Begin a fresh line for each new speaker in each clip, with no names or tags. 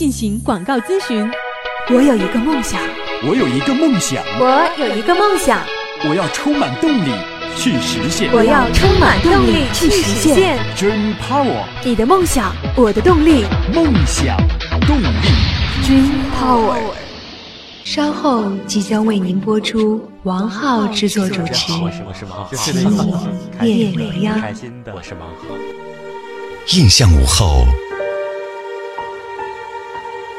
进行广告咨询。
我有一个梦想，
我有一个梦想，
我有一个梦想，
我要充满动力去实现，
我要充满动力去实现。
Dream Power，
你的梦想，我的动力，
梦想动力。
Dream Power。
稍后即将为您播出王浩制作主持
我是我是王《浩，
情迷夜未央》。
开心的，我是王浩。
印象午后，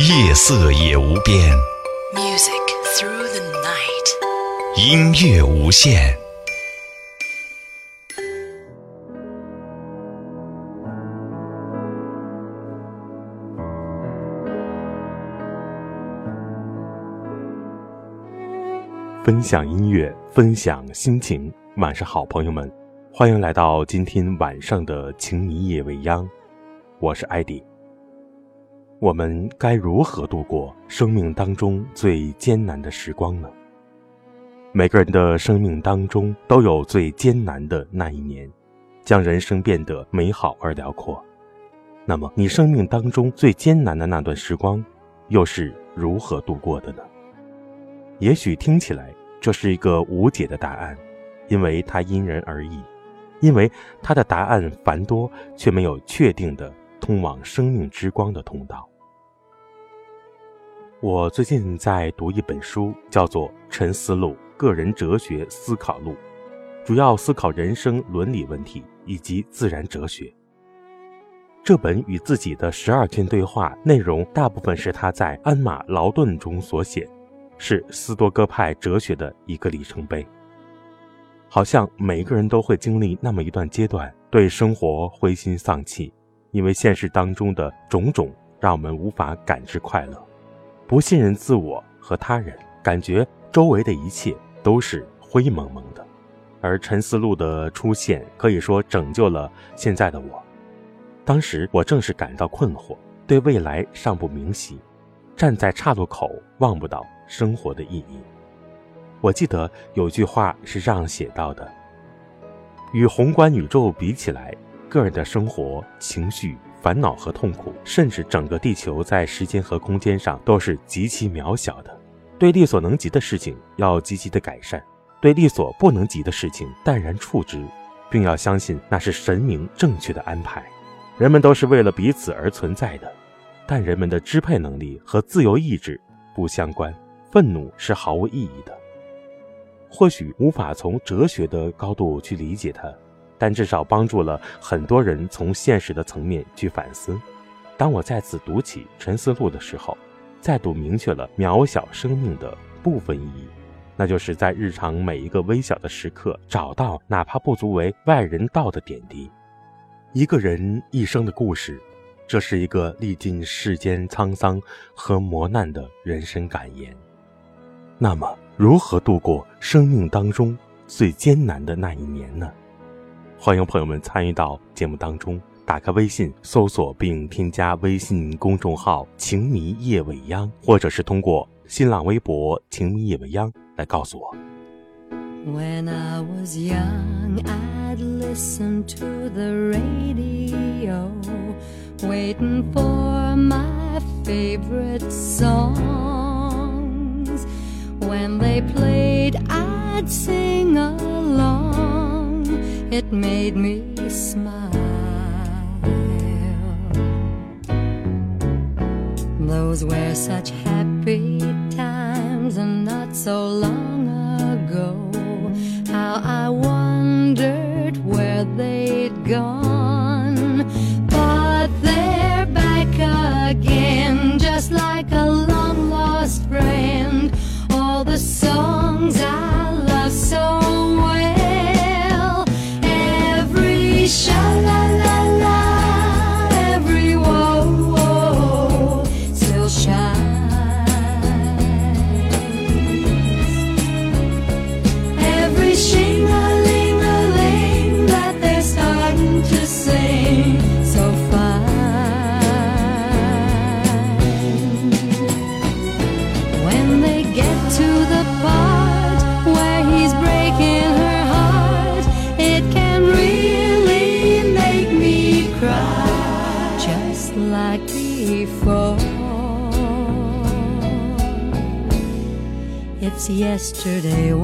夜色也无边
，Music through the night。
音乐无限。
分享音乐，分享心情。晚上好，朋友们，欢迎来到今天晚上的情迷夜未央，我是艾迪。我们该如何度过生命当中最艰难的时光呢？每个人的生命当中都有最艰难的那一年，将人生变得美好而辽阔。那么，你生命当中最艰难的那段时光，又是如何度过的呢？也许听起来这是一个无解的答案，因为它因人而异，因为它的答案繁多，却没有确定的通往生命之光的通道。我最近在读一本书，叫做《沉思录：个人哲学思考录》，主要思考人生伦理问题以及自然哲学。这本与自己的十二天对话内容，大部分是他在鞍马劳顿中所写。是斯多葛派哲学的一个里程碑。好像每个人都会经历那么一段阶段，对生活灰心丧气，因为现实当中的种种让我们无法感知快乐，不信任自我和他人，感觉周围的一切都是灰蒙蒙的。而沉思录的出现，可以说拯救了现在的我。当时我正是感到困惑，对未来尚不明晰，站在岔路口望不到。生活的意义。我记得有句话是这样写到的：与宏观宇宙比起来，个人的生活、情绪、烦恼和痛苦，甚至整个地球在时间和空间上都是极其渺小的。对力所能及的事情要积极的改善，对力所不能及的事情淡然处之，并要相信那是神明正确的安排。人们都是为了彼此而存在的，但人们的支配能力和自由意志不相关。愤怒是毫无意义的，或许无法从哲学的高度去理解它，但至少帮助了很多人从现实的层面去反思。当我再次读起《沉思录》的时候，再度明确了渺小生命的部分意义，那就是在日常每一个微小的时刻，找到哪怕不足为外人道的点滴。一个人一生的故事，这是一个历尽世间沧桑和磨难的人生感言。那么，如何度过生命当中最艰难的那一年呢？欢迎朋友们参与到节目当中，打开微信搜索并添加微信公众号“情迷夜未央”，或者是通过新浪微博“情迷夜未央”来告诉我。
When I was young, I'd listen to the radio, waiting for my favorite songs. When they played, I'd sing along. It made me smile. Those were such happy times and not so long ago. How I wondered where they'd gone. yesterday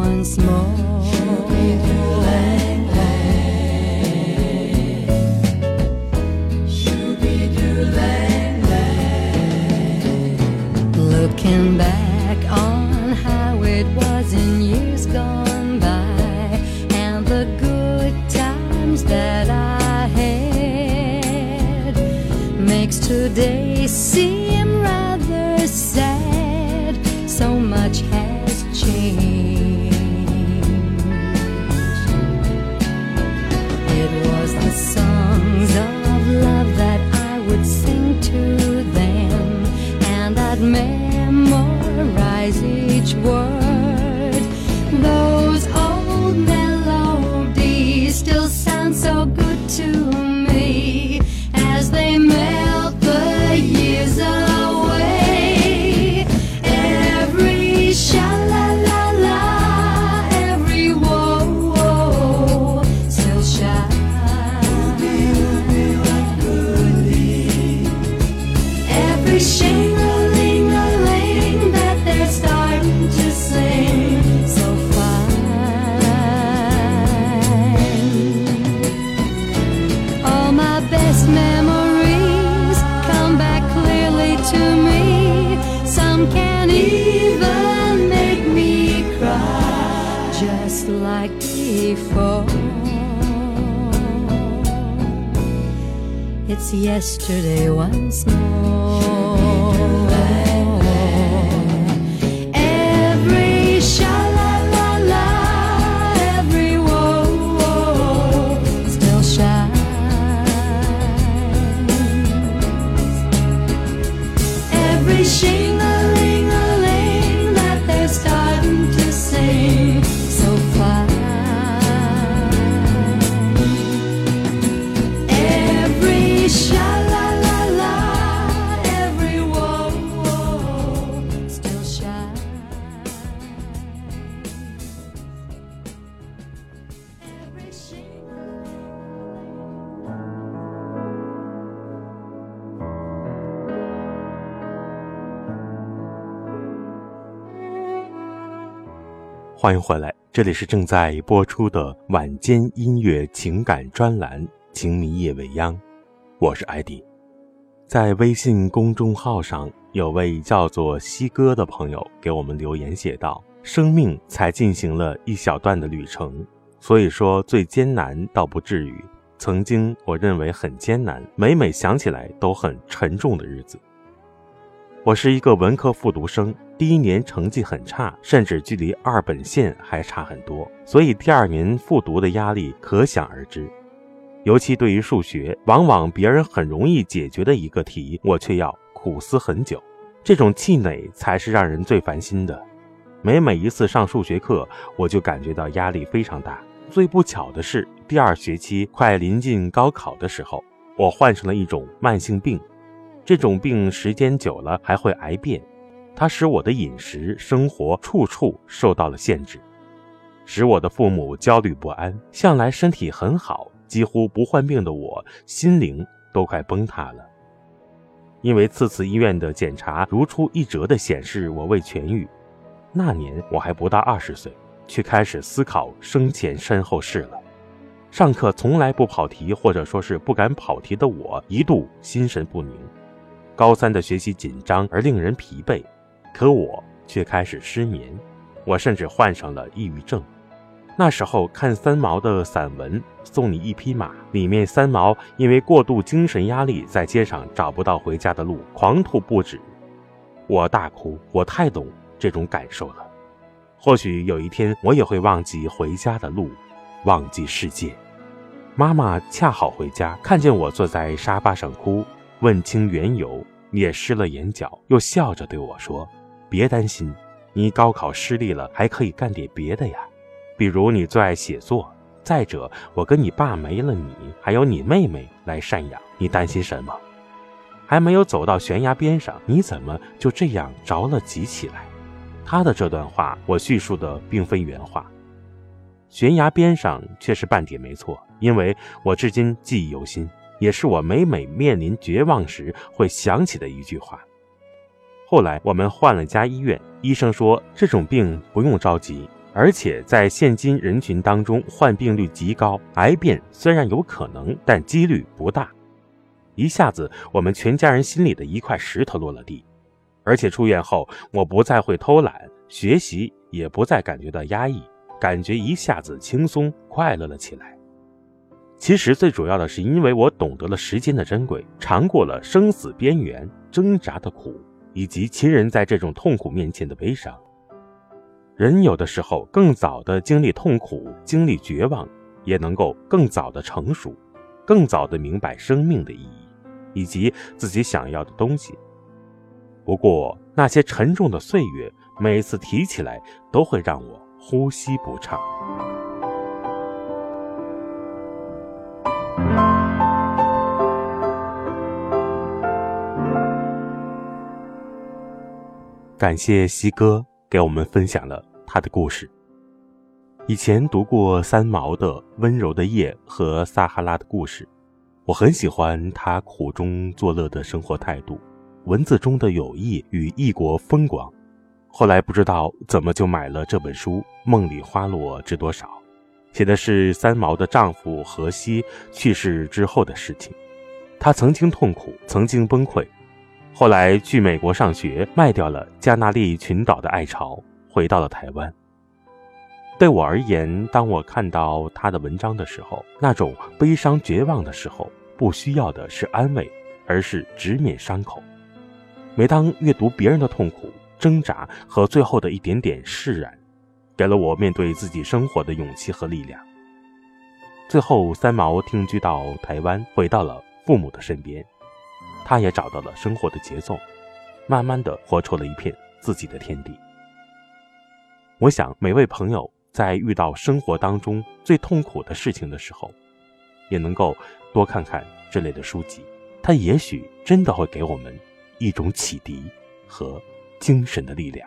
even make me cry, just like before. It's yesterday once more.
欢迎回来，这里是正在播出的晚间音乐情感专栏《情迷夜未央》，我是艾迪。在微信公众号上，有位叫做西哥的朋友给我们留言写道：“生命才进行了一小段的旅程，所以说最艰难倒不至于。曾经我认为很艰难，每每想起来都很沉重的日子。我是一个文科复读生，第一年成绩很差，甚至距离二本线还差很多，所以第二年复读的压力可想而知。尤其对于数学，往往别人很容易解决的一个题，我却要苦思很久。这种气馁才是让人最烦心的。每每一次上数学课，我就感觉到压力非常大。最不巧的是，第二学期快临近高考的时候，我患上了一种慢性病。这种病时间久了还会癌变，它使我的饮食、生活处处受到了限制，使我的父母焦虑不安。向来身体很好、几乎不患病的我，心灵都快崩塌了。因为次次医院的检查如出一辙地显示我未痊愈，那年我还不到二十岁，却开始思考生前身后事了。上课从来不跑题，或者说是不敢跑题的我，一度心神不宁。高三的学习紧张而令人疲惫，可我却开始失眠，我甚至患上了抑郁症。那时候看三毛的散文《送你一匹马》，里面三毛因为过度精神压力，在街上找不到回家的路，狂吐不止。我大哭，我太懂这种感受了。或许有一天，我也会忘记回家的路，忘记世界。妈妈恰好回家，看见我坐在沙发上哭，问清缘由，也湿了眼角，又笑着对我说：“别担心，你高考失利了，还可以干点别的呀。”比如你最爱写作，再者，我跟你爸没了你，还有你妹妹来赡养，你担心什么？还没有走到悬崖边上，你怎么就这样着了急起来？他的这段话，我叙述的并非原话。悬崖边上却是半点没错，因为我至今记忆犹新，也是我每每面临绝望时会想起的一句话。后来我们换了家医院，医生说这种病不用着急。而且在现今人群当中，患病率极高，癌变虽然有可能，但几率不大。一下子，我们全家人心里的一块石头落了地。而且出院后，我不再会偷懒，学习也不再感觉到压抑，感觉一下子轻松快乐了起来。其实最主要的是，因为我懂得了时间的珍贵，尝过了生死边缘挣扎的苦，以及亲人在这种痛苦面前的悲伤。人有的时候更早的经历痛苦、经历绝望，也能够更早的成熟，更早的明白生命的意义，以及自己想要的东西。不过那些沉重的岁月，每次提起来都会让我呼吸不畅。感谢西哥给我们分享了。他的故事。以前读过三毛的《温柔的夜》和《撒哈拉的故事》，我很喜欢他苦中作乐的生活态度，文字中的友谊与异国风光。后来不知道怎么就买了这本书《梦里花落知多少》，写的是三毛的丈夫荷西去世之后的事情。她曾经痛苦，曾经崩溃，后来去美国上学，卖掉了加纳利群岛的爱巢。回到了台湾。对我而言，当我看到他的文章的时候，那种悲伤绝望的时候，不需要的是安慰，而是直面伤口。每当阅读别人的痛苦、挣扎和最后的一点点释然，给了我面对自己生活的勇气和力量。最后，三毛定居到台湾，回到了父母的身边，他也找到了生活的节奏，慢慢的活出了一片自己的天地。我想，每位朋友在遇到生活当中最痛苦的事情的时候，也能够多看看这类的书籍，它也许真的会给我们一种启迪和精神的力量。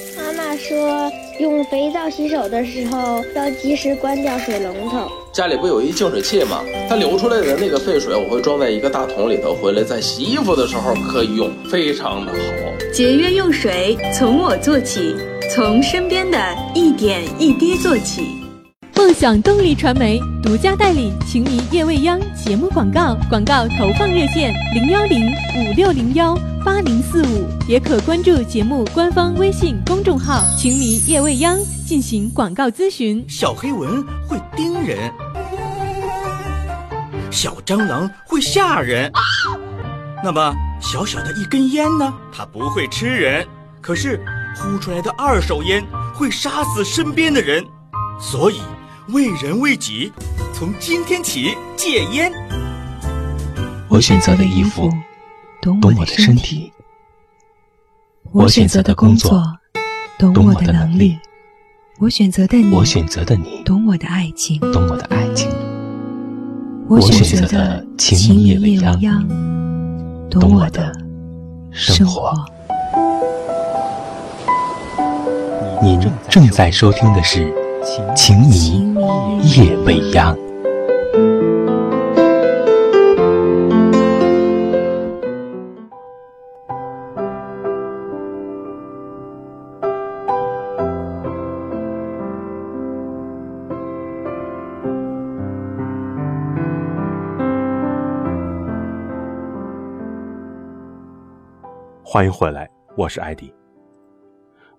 说，用肥皂洗手的时候要及时关掉水龙头。
家里不有一净水器吗？它流出来的那个废水，我会装在一个大桶里头，回来在洗衣服的时候可以用，非常的好。
节约用水，从我做起。从身边的一点一滴做起。
梦想动力传媒独家代理《情迷夜未央》节目广告，广告投放热线零幺零五六零幺八零四五，也可关注节目官方微信公众号“情迷夜未央”进行广告咨询。
小黑蚊会叮人，小蟑螂会吓人，那么小小的一根烟呢？它不会吃人，可是。呼出来的二手烟会杀死身边的人，所以为人为己，从今天起戒烟。
我选择的衣服懂我的身体，我选择的工作懂我的能力，
我选择的你，
我选择的你
懂我的爱情，
懂我的爱情，
我选择的情迷夜未央懂我的生活。
您正在收听的是《情迷夜未央》。
欢迎回来，我是艾迪。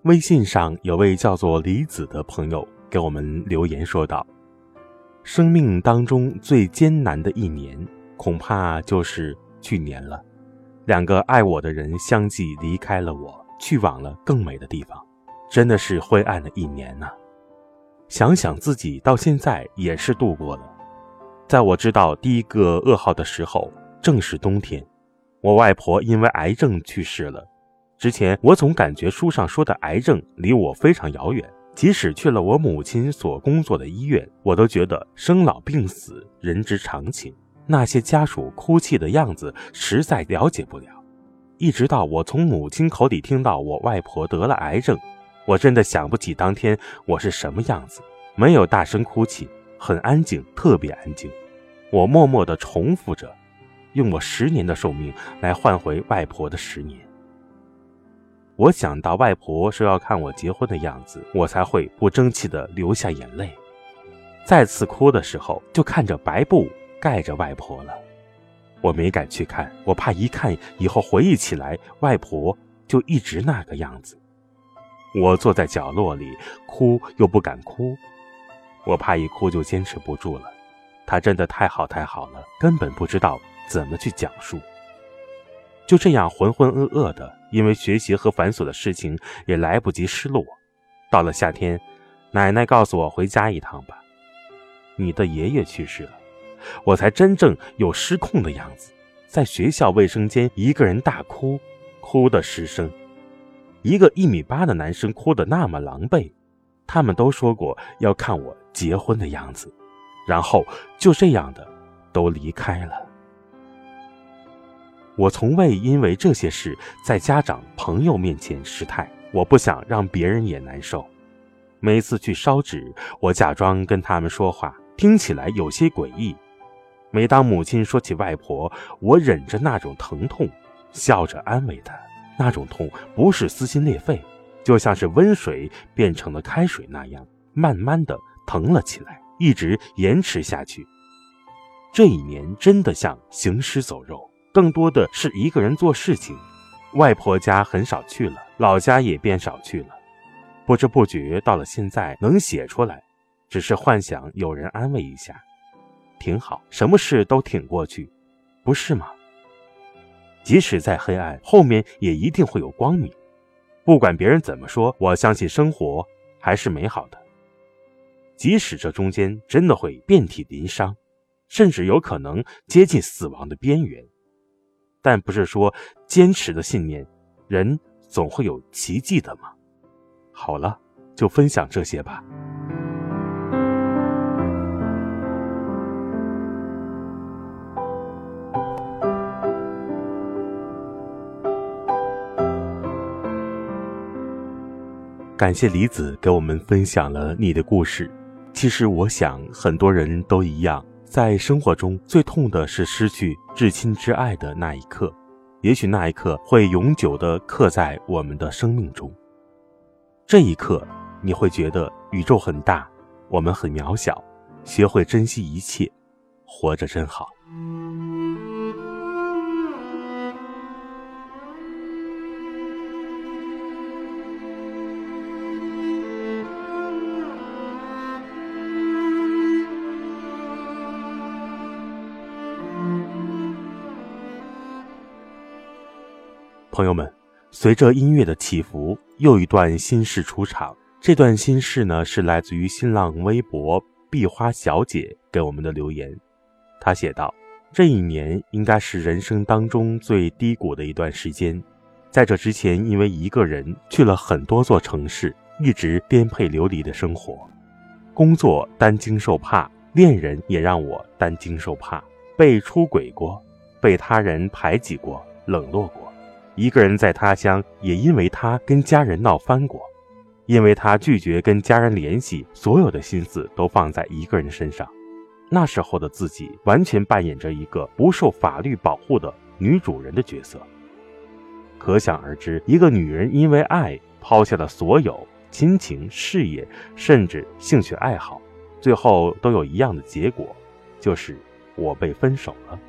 微信上有位叫做李子的朋友给我们留言说道：“生命当中最艰难的一年，恐怕就是去年了。两个爱我的人相继离开了我，去往了更美的地方，真的是灰暗的一年呐。想想自己到现在也是度过了。在我知道第一个噩耗的时候，正是冬天。”我外婆因为癌症去世了。之前我总感觉书上说的癌症离我非常遥远，即使去了我母亲所工作的医院，我都觉得生老病死人之常情。那些家属哭泣的样子实在了解不了。一直到我从母亲口里听到我外婆得了癌症，我真的想不起当天我是什么样子。没有大声哭泣，很安静，特别安静。我默默地重复着。用我十年的寿命来换回外婆的十年。我想到外婆说要看我结婚的样子，我才会不争气的流下眼泪。再次哭的时候，就看着白布盖着外婆了。我没敢去看，我怕一看以后回忆起来，外婆就一直那个样子。我坐在角落里哭又不敢哭，我怕一哭就坚持不住了。她真的太好太好了，根本不知道。怎么去讲述？就这样浑浑噩噩的，因为学习和繁琐的事情也来不及失落。到了夏天，奶奶告诉我回家一趟吧。你的爷爷去世了，我才真正有失控的样子，在学校卫生间一个人大哭，哭的失声。一个一米八的男生哭得那么狼狈，他们都说过要看我结婚的样子，然后就这样的都离开了。我从未因为这些事在家长朋友面前失态，我不想让别人也难受。每次去烧纸，我假装跟他们说话，听起来有些诡异。每当母亲说起外婆，我忍着那种疼痛，笑着安慰她。那种痛不是撕心裂肺，就像是温水变成了开水那样，慢慢的疼了起来，一直延迟下去。这一年真的像行尸走肉。更多的是一个人做事情，外婆家很少去了，老家也变少去了。不知不觉到了现在，能写出来，只是幻想有人安慰一下，挺好，什么事都挺过去，不是吗？即使再黑暗，后面也一定会有光明。不管别人怎么说，我相信生活还是美好的。即使这中间真的会遍体鳞伤，甚至有可能接近死亡的边缘。但不是说坚持的信念，人总会有奇迹的吗？好了，就分享这些吧。感谢李子给我们分享了你的故事。其实我想，很多人都一样。在生活中最痛的是失去至亲至爱的那一刻，也许那一刻会永久的刻在我们的生命中。这一刻，你会觉得宇宙很大，我们很渺小，学会珍惜一切，活着真好。朋友们，随着音乐的起伏，又一段心事出场。这段心事呢，是来自于新浪微博“碧花小姐”给我们的留言。她写道：“这一年应该是人生当中最低谷的一段时间，在这之前，因为一个人去了很多座城市，一直颠沛流离的生活，工作担惊受怕，恋人也让我担惊受怕，被出轨过，被他人排挤过，冷落过。”一个人在他乡，也因为他跟家人闹翻过，因为他拒绝跟家人联系，所有的心思都放在一个人身上。那时候的自己，完全扮演着一个不受法律保护的女主人的角色。可想而知，一个女人因为爱抛下了所有亲情、事业，甚至兴趣爱好，最后都有一样的结果，就是我被分手了。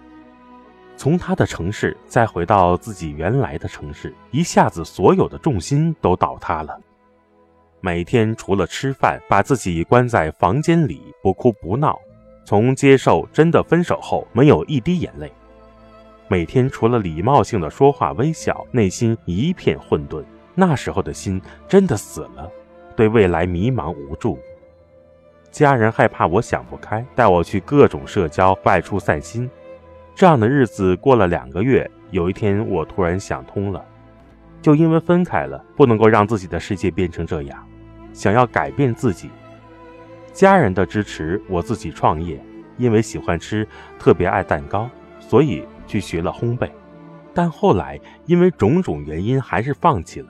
从他的城市再回到自己原来的城市，一下子所有的重心都倒塌了。每天除了吃饭，把自己关在房间里，不哭不闹。从接受真的分手后，没有一滴眼泪。每天除了礼貌性的说话微笑，内心一片混沌。那时候的心真的死了，对未来迷茫无助。家人害怕我想不开，带我去各种社交，外出散心。这样的日子过了两个月，有一天我突然想通了，就因为分开了，不能够让自己的世界变成这样，想要改变自己。家人的支持，我自己创业，因为喜欢吃，特别爱蛋糕，所以去学了烘焙。但后来因为种种原因，还是放弃了。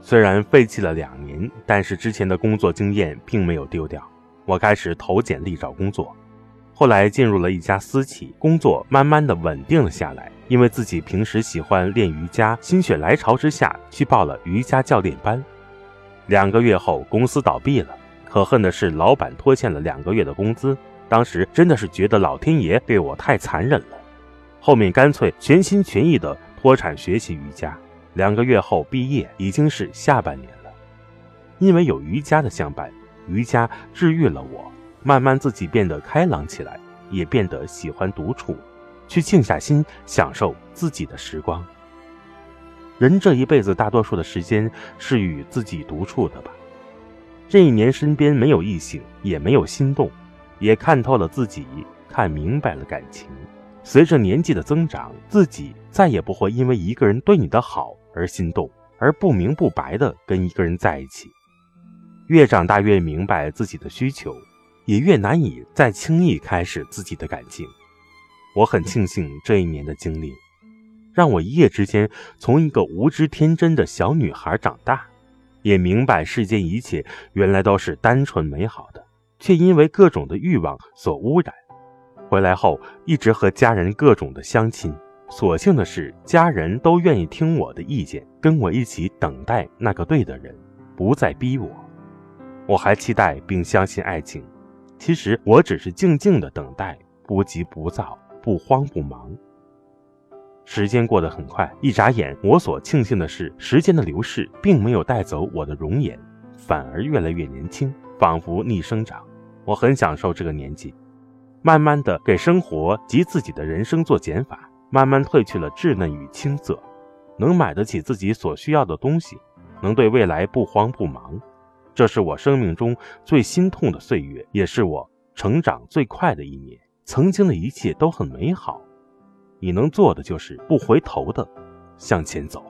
虽然废弃了两年，但是之前的工作经验并没有丢掉。我开始投简历找工作。后来进入了一家私企，工作慢慢的稳定了下来。因为自己平时喜欢练瑜伽，心血来潮之下去报了瑜伽教练班。两个月后，公司倒闭了。可恨的是，老板拖欠了两个月的工资。当时真的是觉得老天爷对我太残忍了。后面干脆全心全意的脱产学习瑜伽。两个月后毕业，已经是下半年了。因为有瑜伽的相伴，瑜伽治愈了我。慢慢自己变得开朗起来，也变得喜欢独处，去静下心享受自己的时光。人这一辈子大多数的时间是与自己独处的吧。这一年身边没有异性，也没有心动，也看透了自己，看明白了感情。随着年纪的增长，自己再也不会因为一个人对你的好而心动，而不明不白的跟一个人在一起。越长大越明白自己的需求。也越难以再轻易开始自己的感情。我很庆幸这一年的经历，让我一夜之间从一个无知天真的小女孩长大，也明白世间一切原来都是单纯美好的，却因为各种的欲望所污染。回来后一直和家人各种的相亲，所幸的是家人都愿意听我的意见，跟我一起等待那个对的人，不再逼我。我还期待并相信爱情。其实我只是静静的等待，不急不躁，不慌不忙。时间过得很快，一眨眼，我所庆幸的是，时间的流逝并没有带走我的容颜，反而越来越年轻，仿佛逆生长。我很享受这个年纪，慢慢的给生活及自己的人生做减法，慢慢褪去了稚嫩与青涩，能买得起自己所需要的东西，能对未来不慌不忙。这是我生命中最心痛的岁月，也是我成长最快的一年。曾经的一切都很美好，你能做的就是不回头的向前走。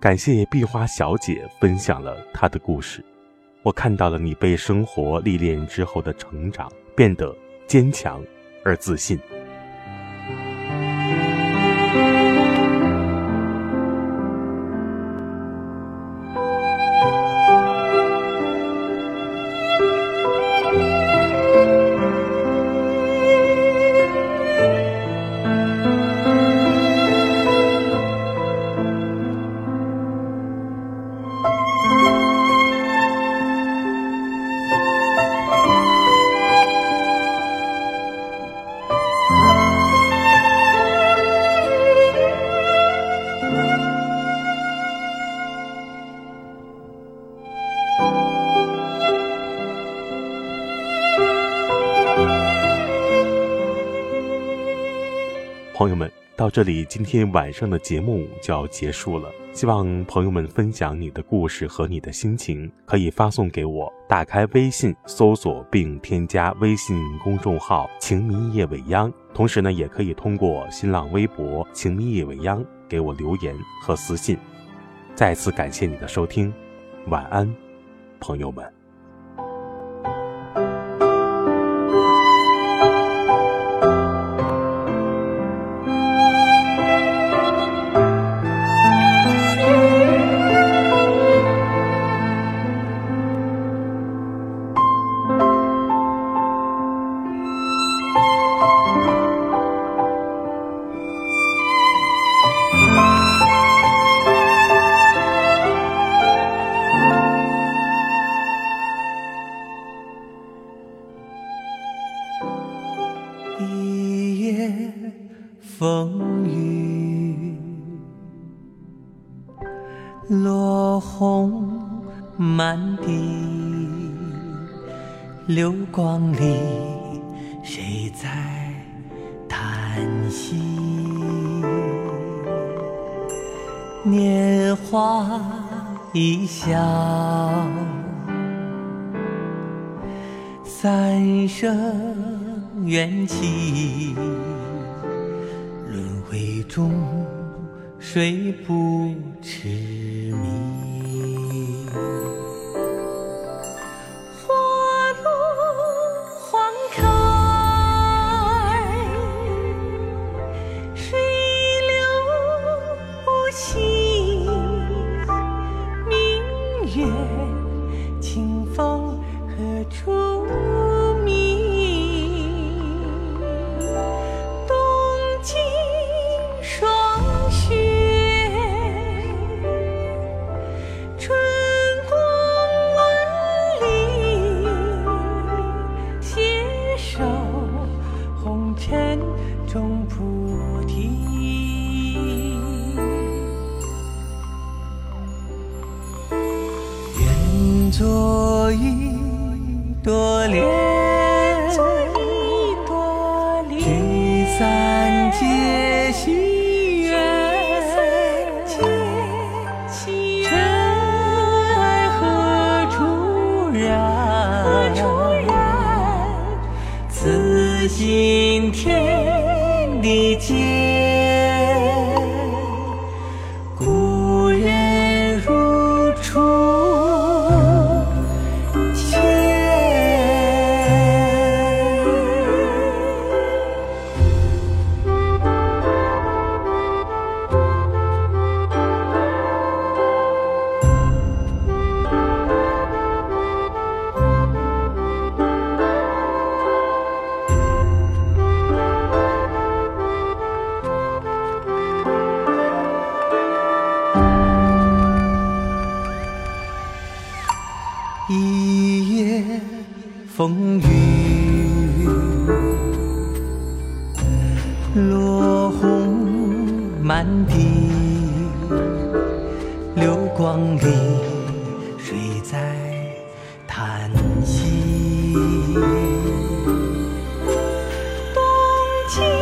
感谢碧花小姐分享了她的故事，我看到了你被生活历练之后的成长，变得坚强。而自信。朋友们，到这里，今天晚上的节目就要结束了。希望朋友们分享你的故事和你的心情，可以发送给我。打开微信，搜索并添加微信公众号“情迷夜未央”，同时呢，也可以通过新浪微博“情迷夜未央”给我留言和私信。再次感谢你的收听，晚安，朋友们。
风雨落，红满地。流光里，谁在叹息？年华一笑。三生缘起。终水不痴迷，
花落花开。水流不息，明月清风何处？
情。